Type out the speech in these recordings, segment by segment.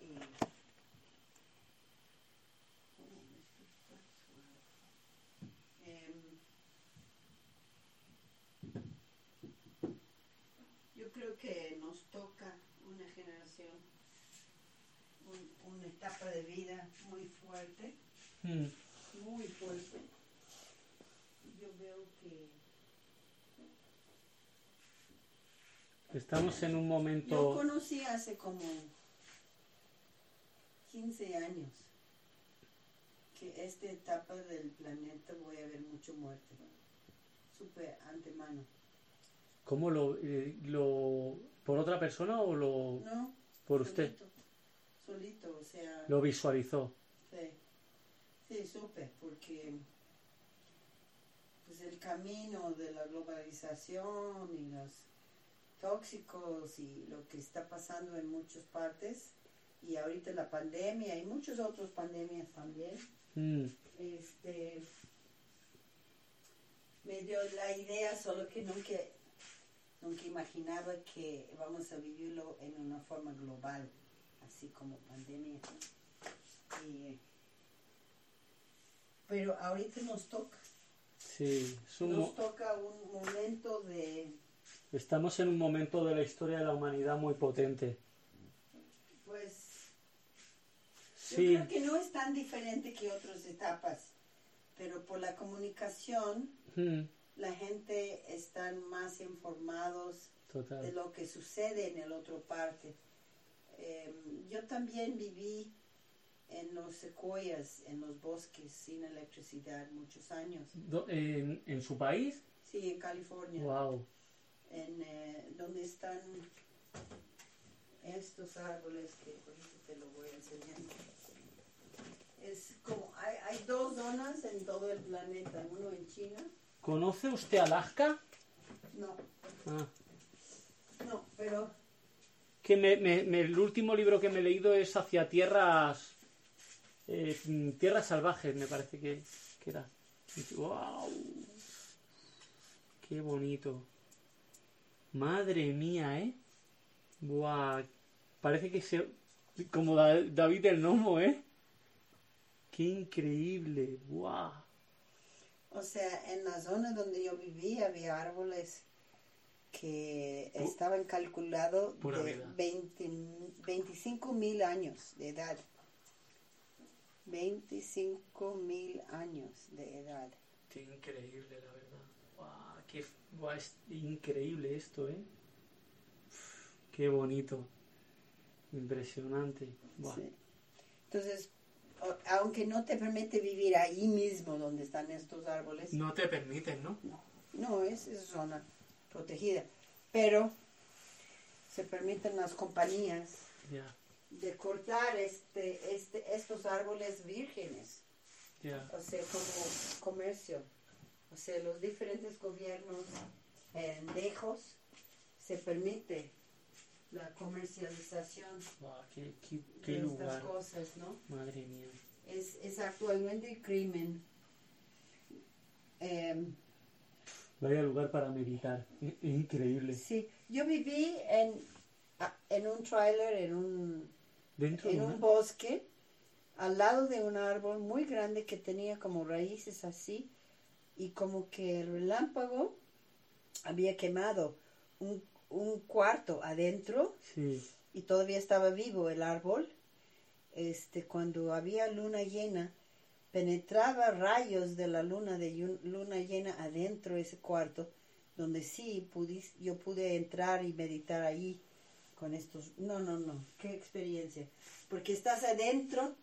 Y- Em, yo creo que nos toca una generación, un- una etapa de vida muy fuerte Mm. muy fuerte. Yo veo que Estamos en un yo momento... conocí hace como 15 años que esta etapa del planeta voy a ver mucho muerte. Supe antemano. ¿Cómo lo, eh, lo... ¿Por otra persona o lo... No, por usted? solito, o sea, Lo visualizó? sí, sí, supe, porque pues el camino de la globalización y los tóxicos y lo que está pasando en muchas partes y ahorita la pandemia y muchas otras pandemias también Mm. este me dio la idea solo que nunca nunca imaginaba que vamos a vivirlo en una forma global así como pandemia Y- pero ahorita nos toca Sí, es un nos toca un momento de estamos en un momento de la historia de la humanidad muy potente. pues Sí, Yo creo que no es tan diferente que otras etapas, pero por la comunicación Mm, la gente están más informados de total. lo que sucede en el otro parte. Eh, yo también viví en los secuoyas, en los bosques sin electricidad muchos años. Do- ¿En, en su país? Sí, en California, Wow. En eh, donde están estos árboles que ahorita te lo voy a enseñar. Es como, hay, hay dos zonas en todo el planeta, uno en China, ¿Conoce usted Alaska? no, Ah. no, pero Que me, me- me- el último libro que me he leído es hacia tierras eh, tierras salvajes, me parece que, que era. ¡Wow! ¡Qué bonito! Madre mía, ¿eh? ¡Buah! Parece que se... Como Da- David el Nomo, ¿eh? ¡Qué increíble! ¡Buah! O sea, en la zona donde yo vivía había árboles que estaban calculados de vida. 20 25 mil años de edad. 25 mil años de edad. ¡Qué increíble, la verdad! ¡Buah! ¡Qué buah, es increíble esto, ¿eh? ¡Qué bonito! Impresionante. Buah. Sí. Entonces, aunque no te permite vivir ahí mismo donde están estos árboles, No te permiten, ¿no? no, no es, es zona protegida. Pero se permiten las compañías de cortar este, este, estos árboles vírgenes, ya. o sea, como comercio. O sea, los diferentes gobiernos eh, lejos se permite la comercialización Buah, qué, qué, qué de lugar. estas cosas, ¿no? Madre mía. Es, es actualmente crimen. Em, Vaya lugar para meditar. I- Increíble. sí, yo viví en, en un trailer, en un, Dentro de en un bosque, al lado de un árbol muy grande que tenía como raíces así, y como que el relámpago había quemado un, un cuarto adentro Sí. y todavía estaba vivo el árbol. Este, cuando había luna llena, penetraba rayos de la luna de luna llena adentro de ese cuarto, donde sí pudis- yo pude entrar y meditar ahí con estos. No, no, no, qué experiencia. Porque estás adentro,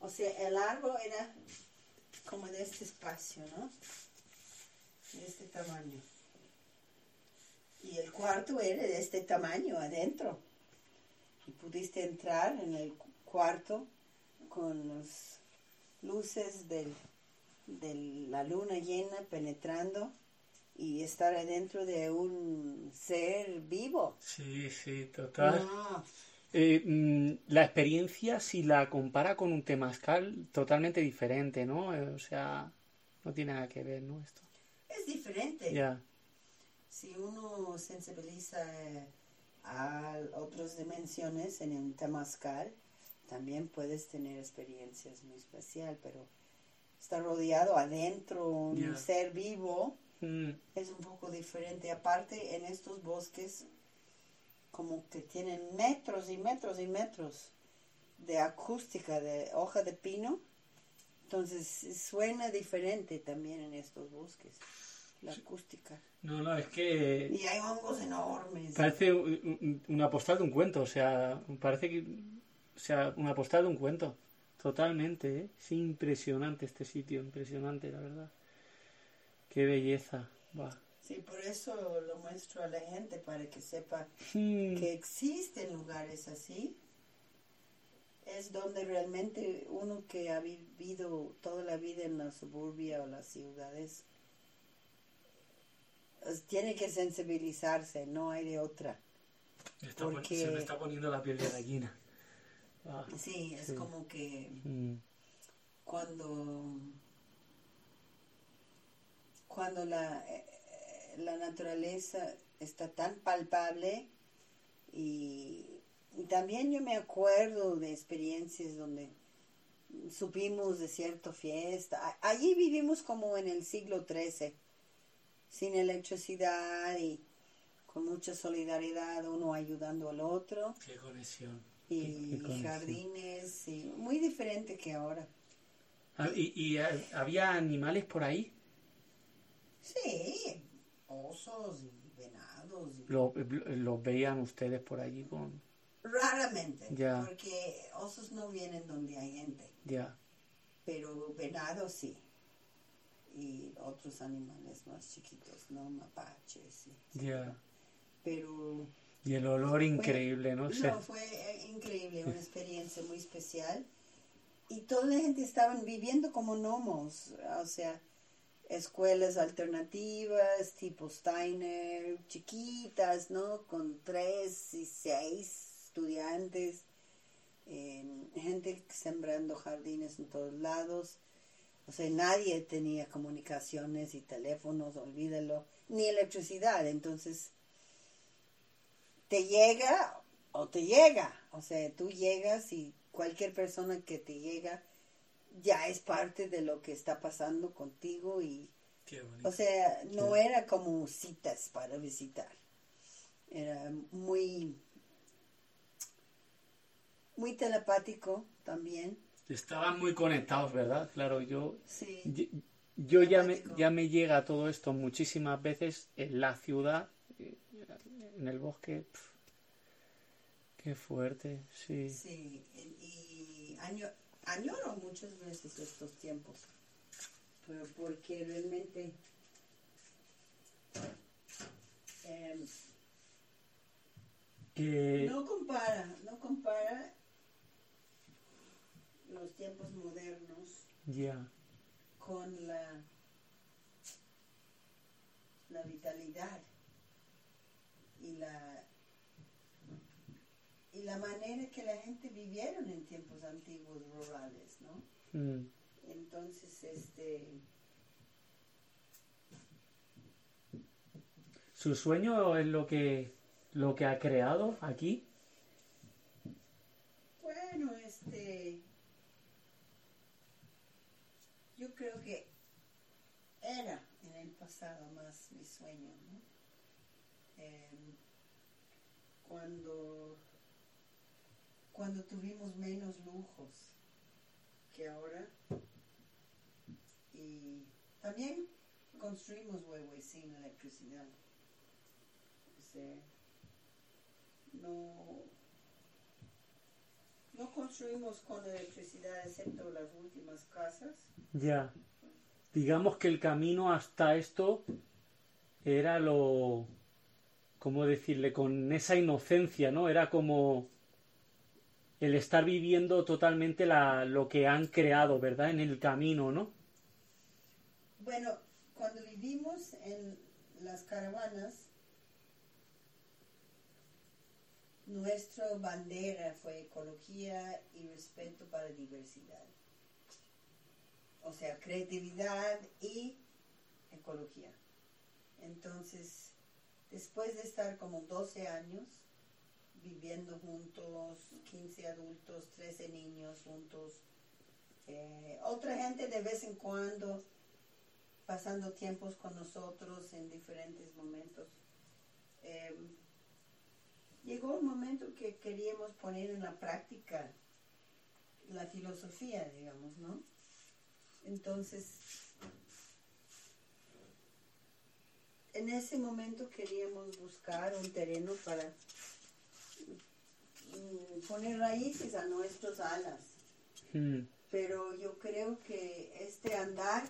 o sea, el árbol era como de este espacio, ¿no? De este tamaño. Y el cuarto era de este tamaño adentro y pudiste entrar en el cu- cuarto con las luces del, de la luna llena penetrando y estar adentro de un ser vivo. Sí, sí, total. Eh, mm, la experiencia, si la compara con un temazcal, totalmente diferente, ¿no? Eh, o sea, no tiene nada que ver, ¿no? Esto. Es diferente. Si uno sensibiliza eh, a otras dimensiones en un temazcal, también puedes tener experiencias muy especial, pero estar rodeado adentro, un ser vivo, Mm, es un poco diferente. Aparte, en estos bosques, como que tienen metros y metros y metros de acústica, de hoja de pino. Entonces, suena diferente también en estos bosques, la acústica. No, no, es que Y hay hongos enormes. parece un- un- una postal de un cuento, o sea, parece que, o sea, una postal de un cuento, totalmente, ¿eh? Es impresionante este sitio, impresionante, la verdad. Qué belleza, va. Sí, por eso lo muestro a la gente, para que sepa Mm, que existen lugares así. Es donde realmente uno que ha vivido toda la vida en la suburbia o las ciudades pues, tiene que sensibilizarse, no hay de otra. está porque- Se me está poniendo la piel de gallina. Ah, Sí, es Sí. como que mm, cuando cuando la, eh, la naturaleza está tan palpable y, y también yo me acuerdo de experiencias donde supimos de cierta fiesta. Allí vivimos como en el siglo XIII, sin electricidad y con mucha solidaridad, uno ayudando al otro qué conexión. y Qué- qué conexión. jardines y muy diferente que ahora. Ah, ¿Y, y, había animales por ahí? Sí, osos y venados. y- Lo- ¿Los veían ustedes por allí con...? Raramente, porque osos no vienen donde hay gente, pero venados sí. Y otros animales más chiquitos, ¿no? Mapaches. y- ya. Pero Y el olor increíble, ¿no? sé. no, fue eh, increíble, una experiencia muy especial. Y toda la gente estaban viviendo como gnomos, o sea, escuelas alternativas, tipo Steiner, chiquitas, ¿no? Con tres y seis estudiantes, eh, gente sembrando jardines en todos lados. O sea, nadie tenía comunicaciones y teléfonos, olvídalo, ni electricidad. Entonces, te llega o te llega. O sea, tú llegas y cualquier persona que te llega ya es parte de lo que está pasando contigo y, Qué bonito. o sea, no era como citas para visitar. Era muy, muy telepático también. Estaban muy conectados, ¿verdad? Claro, yo... Sí. Yo, yo ya, me, ya me llega todo esto muchísimas veces en la ciudad, eh, en el bosque. pf, qué fuerte, sí. Sí, y año, añoro muchas veces estos tiempos, pero porque realmente Que, no compara, no compara los tiempos modernos ya, con la, la vitalidad y la y la manera que la gente vivieron en tiempos antiguos rurales, ¿no? mm, Entonces, este, ¿Su sueño es lo que, lo que ha creado aquí? bueno, este, yo creo que era en el pasado más mi sueño, ¿no? Em, cuando, cuando tuvimos menos lujos que ahora y también construimos huevos sin electricidad. O no, no construimos con electricidad excepto las últimas casas. Ya. Digamos que el camino hasta esto era lo... ¿Cómo decirle? Con esa inocencia, ¿no? Era como el estar viviendo totalmente la, lo que han creado, ¿verdad? En el camino, ¿no? Bueno, cuando vivimos en las caravanas, nuestra bandera fue ecología y respeto para diversidad. O sea, creatividad y ecología. Entonces, después de estar como 12 años viviendo juntos, 15 adultos, 13 niños juntos. Eh, otra gente de vez en cuando pasando tiempos con nosotros en diferentes momentos. Llegó un momento que queríamos poner en la práctica la filosofía, digamos, ¿no? Entonces, en ese momento queríamos buscar un terreno para mm, poner raíces a nuestras alas. Mm. Pero yo creo que este andar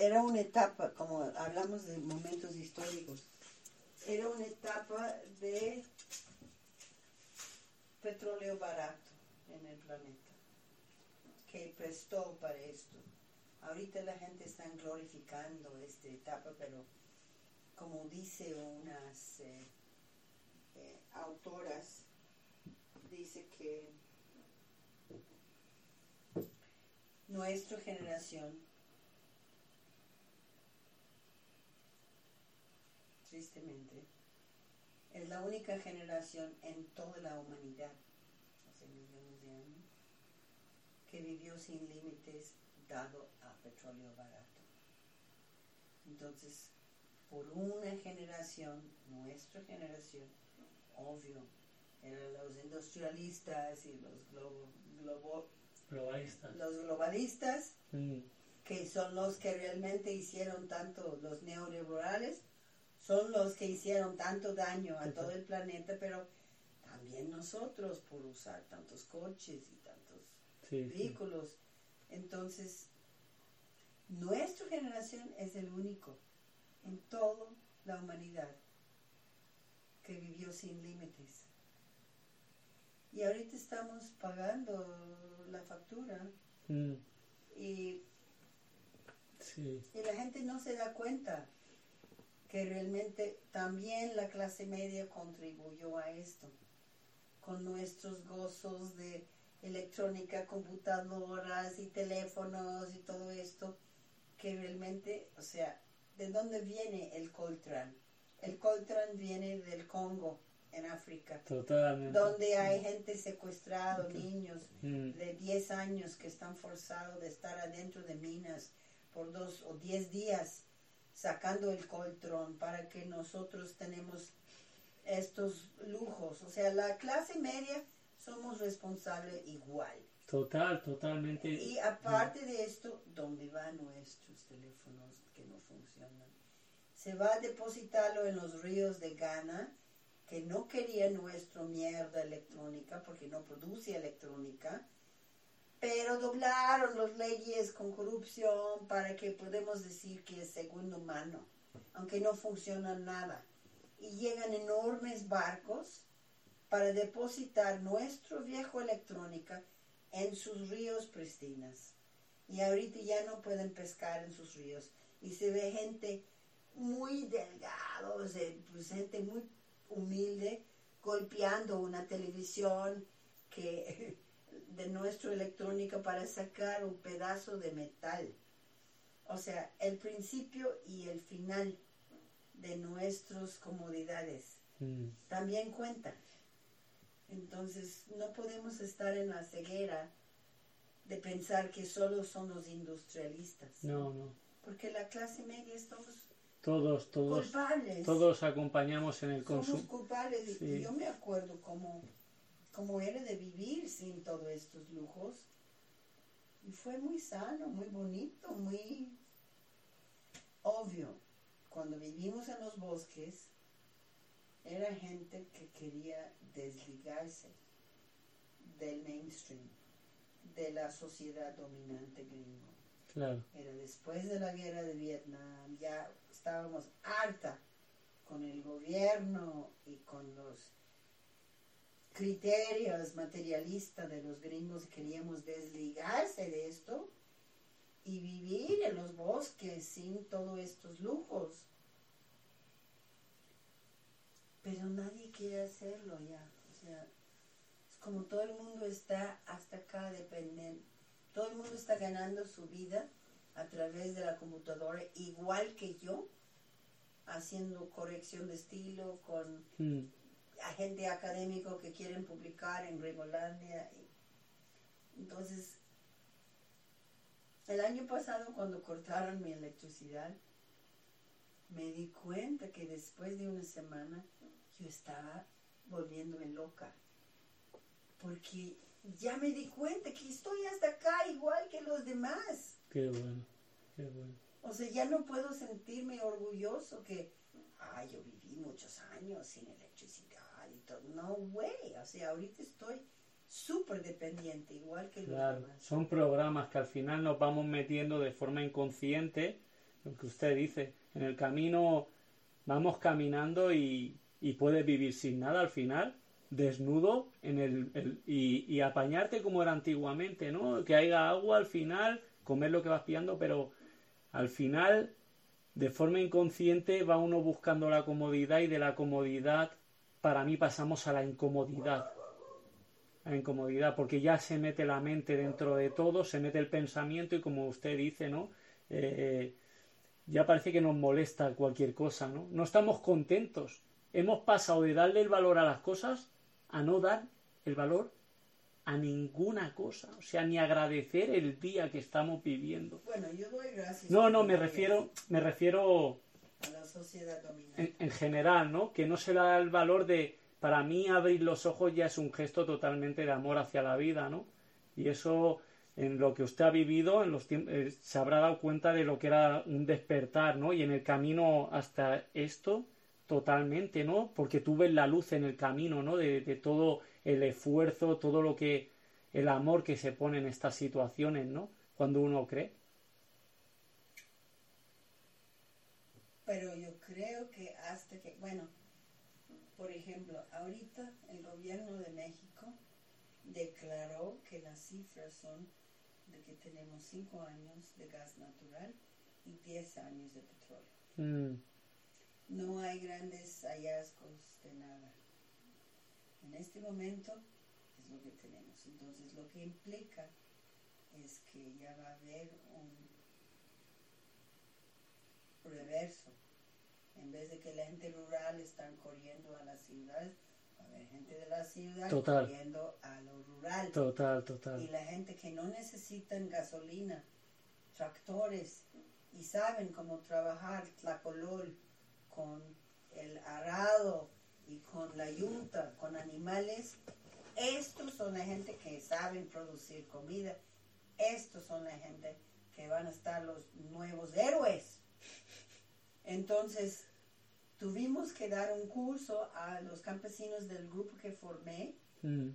era una etapa, como hablamos de momentos históricos, era una etapa de petróleo barato en el planeta, que prestó para esto. Ahorita la gente está glorificando esta etapa, pero como dice unas eh, eh, autoras, dice que nuestra generación tristemente, es la única generación en toda la humanidad, hace millones de años, que vivió sin límites dado a petróleo barato. Entonces, por una generación, nuestra generación, obvio, eran los industrialistas y los globo, globo, Globalistas. los globalistas, Mm. que son los que realmente hicieron tanto los neoliberales, son los que hicieron tanto daño a todo el planeta, pero también nosotros por usar tantos coches y tantos Sí, sí. vehículos. Entonces, nuestra generación es el único en toda la humanidad que vivió sin límites. Y ahorita estamos pagando la factura Mm. y Sí. Y la gente no se da cuenta que realmente también la clase media contribuyó a esto, con nuestros gozos de electrónica, computadoras y teléfonos y todo esto, que realmente, o sea, ¿de dónde viene el Coltrán? El Coltrán viene del Congo, en África, Totalmente. donde hay gente secuestrada, niños, Mm. de 10 años que están forzados de estar adentro de minas por dos o 10 días sacando el coltrón para que nosotros tenemos estos lujos. O sea, la clase media somos responsables igual. Total, totalmente. Y aparte de esto, ¿dónde van nuestros teléfonos que no funcionan? Se va a depositarlo en los ríos de Ghana, que no quería nuestra mierda electrónica porque no produce electrónica, pero doblaron las leyes con corrupción para que podemos decir que es segundo mano, aunque no funciona nada. Y llegan enormes barcos para depositar nuestro viejo electrónica en sus ríos pristinas. Y ahorita ya no pueden pescar en sus ríos. Y se ve gente muy delgado, o sea, pues gente muy humilde, golpeando una televisión que de nuestra electrónica para sacar un pedazo de metal. O sea, el principio y el final de nuestras comodidades Mm. también cuentan. Entonces, no podemos estar en la ceguera de pensar que solo son los industrialistas. No, no. Porque la clase media estamos Todos, todos, culpables. todos acompañamos en el somos consumo. culpables. Sí. Y yo me acuerdo cómo, cómo era de vivir sin todos estos lujos. Y fue muy sano, muy bonito, muy obvio. Cuando vivimos en los bosques, era gente que quería desligarse del mainstream, de la sociedad dominante gringo. Claro. Era después de la guerra de Vietnam, ya estábamos harta con el gobierno y con los criterios materialistas de los gringos, queríamos desligarse de esto y vivir en los bosques sin todos estos lujos. Pero nadie quiere hacerlo ya. O sea, es como todo el mundo está hasta acá dependiendo. Todo el mundo está ganando su vida a través de la computadora, igual que yo. haciendo corrección de estilo con mm, agente académico que quieren publicar en Gringolandia. Entonces, el año pasado cuando cortaron mi electricidad, me di cuenta que después de una semana yo estaba volviéndome loca. Porque ya me di cuenta que estoy hasta acá igual que los demás. qué bueno, qué bueno. O sea, ya no puedo sentirme orgulloso que, ay, yo viví muchos años sin electricidad No, güey. O sea, ahorita estoy súper dependiente, igual que los Claro, demás. son programas que al final nos vamos metiendo de forma inconsciente, lo que usted dice, en el camino vamos caminando y, y puedes vivir sin nada al final, desnudo en el, el- y, y apañarte como era antiguamente, ¿no? Que haya agua al final, comer lo que vas pillando, pero al final, de forma inconsciente, va uno buscando la comodidad y de la comodidad, para mí pasamos a la incomodidad la incomodidad, porque ya se mete la mente dentro de todo, se mete el pensamiento y como usted dice, ¿no? Eh, ya parece que nos molesta cualquier cosa, ¿no? No estamos contentos. Hemos pasado de darle el valor a las cosas a no dar el valor a ninguna cosa, o sea, ni agradecer el día que estamos viviendo. Bueno, yo doy gracias. No, a no, me refiero, me refiero En, en general, ¿no? Que no se le da el valor de, para mí abrir los ojos ya es un gesto totalmente de amor hacia la vida, ¿no? Y eso, en lo que usted ha vivido, en los eh, se habrá dado cuenta de lo que era un despertar, ¿no? Y en el camino hasta esto, totalmente, ¿no? Porque tú ves la luz en el camino, ¿no? De, de todo el esfuerzo, todo lo que, el amor que se pone en estas situaciones, ¿no? Cuando uno cree. Pero yo creo que hasta que, bueno, por ejemplo, ahorita el gobierno de México declaró que las cifras son de que tenemos 5 años de gas natural y 10 años de petróleo. Mm, No hay grandes hallazgos de nada. En este momento es lo que tenemos. Entonces lo que implica es que ya va a haber un reverso. En vez de que la gente rural están corriendo a las ciudades, a haber gente de la ciudad Total. corriendo a lo rural. total, Y total. la gente que no necesitan gasolina, tractores y saben cómo trabajar tlacolol con el arado y con la yunta, con animales, estos son la gente que saben producir comida. Estos son la gente que van a estar los nuevos héroes. Entonces, tuvimos que dar un curso a los campesinos del grupo que formé Mm,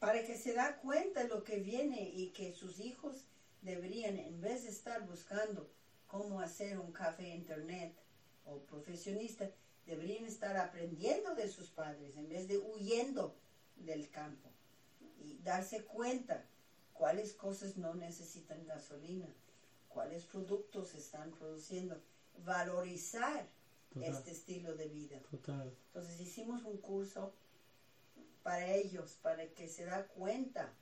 para que se da cuenta de lo que viene y que sus hijos deberían, en vez de estar buscando cómo hacer un café internet o profesionista, deberían estar aprendiendo de sus padres en vez de huyendo del campo y darse cuenta cuáles cosas no necesitan gasolina, cuáles productos están produciendo, valorizar Total. este estilo de vida. total. Entonces hicimos un curso para ellos, para que se da cuenta.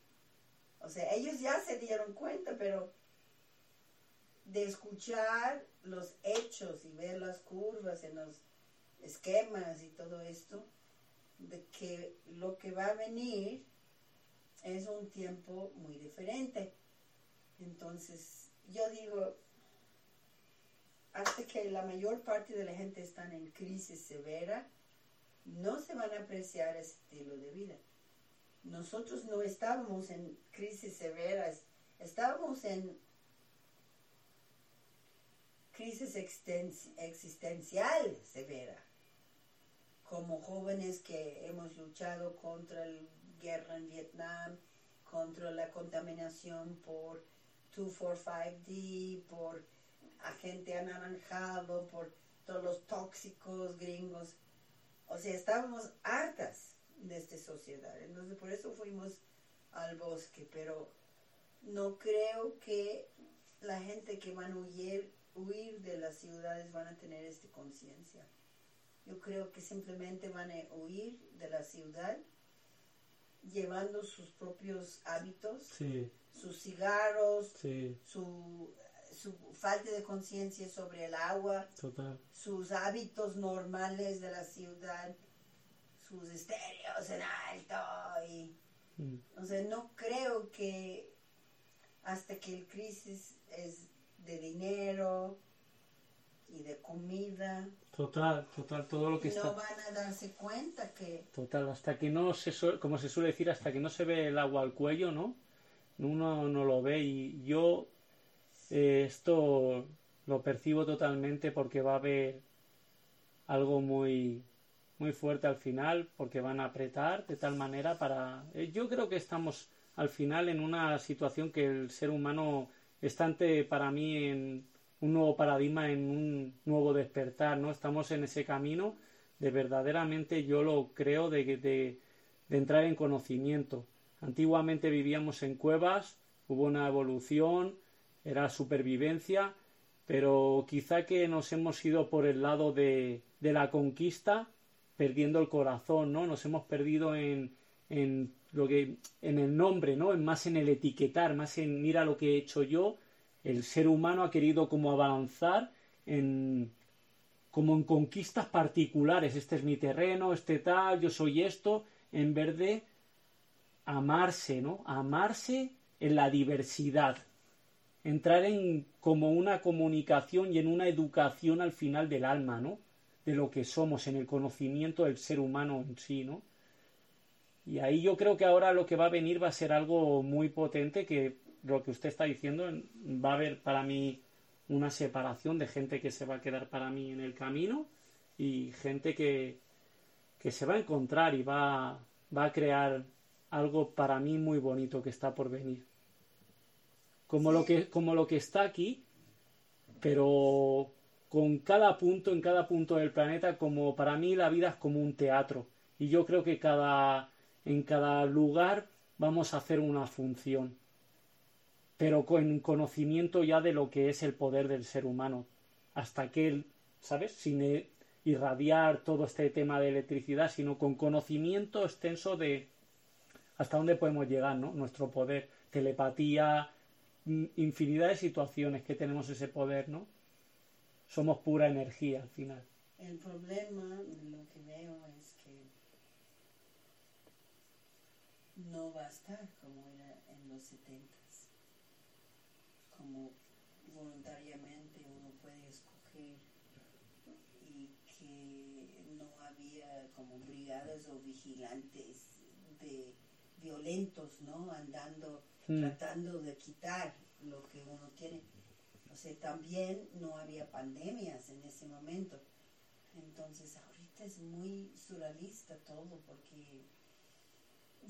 O sea, ellos ya se dieron cuenta, pero de escuchar los hechos y ver las curvas en los esquemas y todo esto, de que lo que va a venir es un tiempo muy diferente. Entonces, yo digo, hasta que la mayor parte de la gente está en crisis severa, no se van a apreciar ese estilo de vida. Nosotros no estábamos en crisis severas, estábamos en crisis existen- existencial severa. Como jóvenes que hemos luchado contra la guerra en Vietnam, contra la contaminación por 245D, por agente anaranjado, por todos los tóxicos gringos. O sea, estábamos hartas de esta sociedad. Entonces, por eso fuimos al bosque. Pero no creo que la gente que van a huir, huir de las ciudades van a tener esta conciencia. Yo creo que simplemente van a huir de la ciudad llevando sus propios hábitos, Sí, sus cigarros, sí, su su falta de conciencia sobre el agua, Total. sus hábitos normales de la ciudad, sus estéreos en alto y Mm. o sea, no creo que hasta que el crisis es de dinero y de comida, Total, total, todo lo que no está... van a darse cuenta que Total, hasta que no se como se suele decir, hasta que no se ve el agua al cuello, ¿no? Uno no lo ve y yo eh, esto lo percibo totalmente porque va a haber algo muy muy fuerte al final porque van a apretar de tal manera para eh, yo creo que estamos al final en una situación que el ser humano está ante para mí en un nuevo paradigma en un nuevo despertar no estamos en ese camino de verdaderamente yo lo creo de, de, de entrar en conocimiento. Antiguamente vivíamos en cuevas hubo una evolución era supervivencia pero quizá que nos hemos ido por el lado de, de la conquista perdiendo el corazón, ¿no? Nos hemos perdido en, en lo que en el nombre, ¿no? En más en el etiquetar, más en mira lo que he hecho yo. El ser humano ha querido como avanzar en como en conquistas particulares. Este es mi terreno, este tal, yo soy esto, en vez de amarse, ¿no? Amarse en la diversidad. Entrar en como una comunicación y en una educación al final del alma, ¿no? de lo que somos, en el conocimiento del ser humano en sí, ¿no? Y ahí yo creo que ahora lo que va a venir va a ser algo muy potente, que lo que usted está diciendo, va a haber para mí una separación de gente que se va a quedar para mí en el camino y gente que, que se va a encontrar y va, va a crear algo para mí muy bonito que está por venir. Como, lo, que, como lo que está aquí, pero con cada punto, en cada punto del planeta, como para mí la vida es como un teatro. Y yo creo que cada, en cada lugar vamos a hacer una función. Pero con conocimiento ya de lo que es el poder del ser humano. Hasta que ¿sabes? Sin irradiar todo este tema de electricidad, sino con conocimiento extenso de hasta dónde podemos llegar, ¿no? Nuestro poder, telepatía, infinidad de situaciones que tenemos ese poder, ¿no? somos pura energía al final. El problema, lo que veo es que no va a estar como era en los setentas. Como voluntariamente uno puede escoger y que no había como brigadas o vigilantes de violentos, ¿no? Andando, Hmm. tratando de quitar lo que uno tiene. O sea, también no había pandemias en ese momento. Entonces, ahorita es muy surrealista todo porque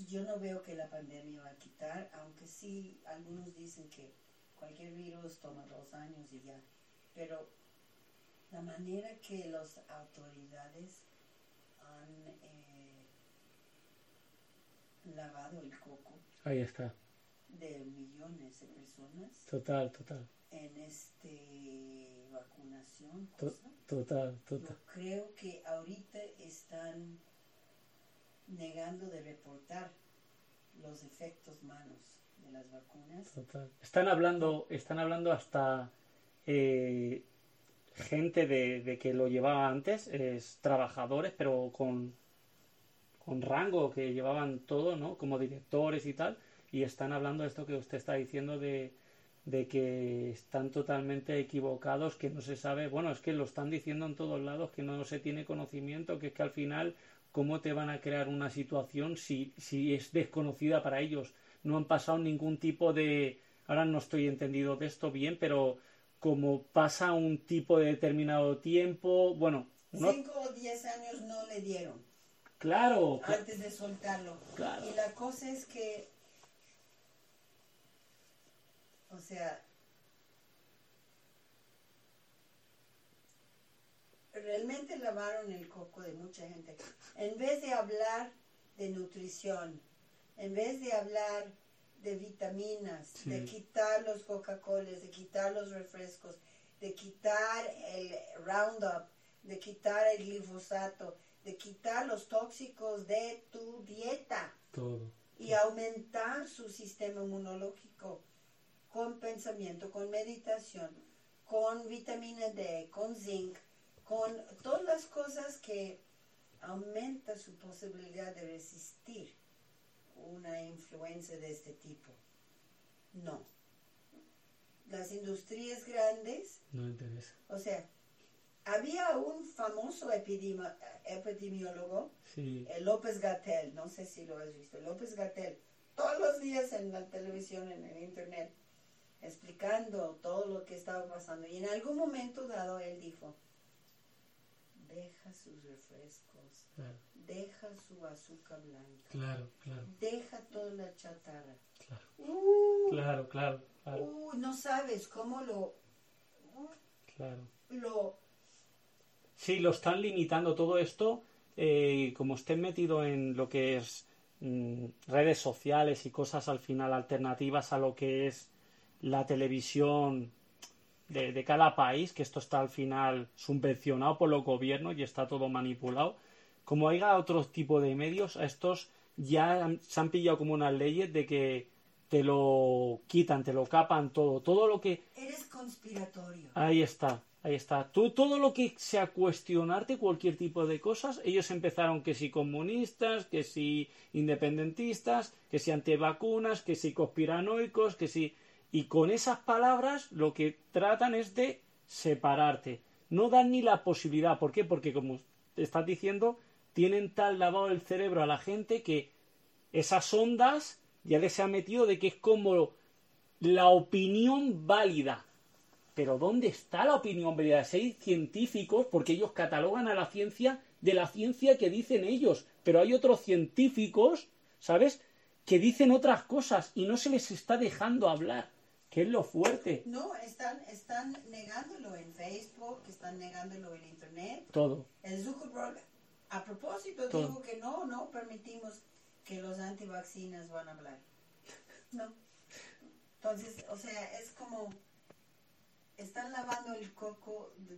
yo no veo que la pandemia va a quitar, aunque sí, algunos dicen que cualquier virus toma dos años y ya. Pero la manera que las autoridades han eh, lavado el coco Ahí está. De millones de personas Total, total. en este vacunación To- total, yo total. creo que ahorita están negando de reportar los efectos malos de las vacunas total. Están hablando, están hablando hasta eh, gente de, de que lo llevaba antes, es trabajadores, pero con, con rango, que llevaban todo, ¿no? Como directores y tal, y están hablando de esto que usted está diciendo de, de que están totalmente equivocados, que no se sabe, bueno, es que lo están diciendo en todos lados, que no se tiene conocimiento, que es que al final, ¿cómo te van a crear una situación si, si es desconocida para ellos? No han pasado ningún tipo de, ahora no estoy entendido de esto bien, pero como pasa un tipo de determinado tiempo, bueno, cinco o diez años no le dieron claro, cla- antes de soltarlo Claro. y la cosa es que o sea realmente lavaron el coco de mucha gente en vez de hablar de nutrición en vez de hablar de vitaminas de quitar los Coca-Colas de quitar los refrescos de quitar el Roundup de quitar el glifosato de quitar los tóxicos de tu dieta todo. y aumentar su sistema inmunológico. Con pensamiento, con meditación, con vitamina D, con zinc, con todas las cosas que aumenta su posibilidad de resistir una influencia de este tipo. No. Las industrias grandes, No interesa. o sea, había un famoso epidemi- epidemiólogo, Sí. eh, López Gatel, no sé si lo has visto, López Gatel, todos los días en la televisión, en el internet, explicando todo lo que estaba pasando. Y en algún momento dado él dijo, deja sus refrescos, Claro, deja su azúcar blanca, claro, claro, deja toda la chatarra. claro. Uh, Claro, claro, claro, uh, no sabes cómo lo, claro. lo Sí, lo están limitando todo esto. eh, como estén metido en lo que es mm, redes sociales y cosas al final alternativas a lo que es la televisión de, de cada país, que esto está al final subvencionado por los gobiernos y está todo manipulado. Como haya otro tipo de medios, a estos ya han- se han pillado como unas leyes de que te lo quitan, te lo capan todo. Todo lo que eres conspiratorio. Ahí está, ahí está. Tú, todo lo que sea cuestionarte cualquier tipo de cosas, ellos empezaron que si comunistas, que si independentistas, que si antivacunas, que si conspiranoicos, que si... Y con esas palabras lo que tratan es de separarte. No dan ni la posibilidad. ¿Por qué? Porque como estás diciendo, tienen tal lavado el cerebro a la gente que esas ondas ya les se ha metido de que es como la opinión válida. Pero ¿dónde está la opinión válida? Hay científicos, porque ellos catalogan a la ciencia de la ciencia que dicen ellos, pero hay otros científicos, ¿sabes?, que dicen otras cosas y no se les está dejando hablar, que es lo fuerte. No, están, están negándolo en Facebook, están negándolo en Internet. Todo. El Zuckerberg, a propósito, Todo. dijo que no, no permitimos que los antivacinas van a hablar. No. Entonces, o sea, es como están lavando el coco de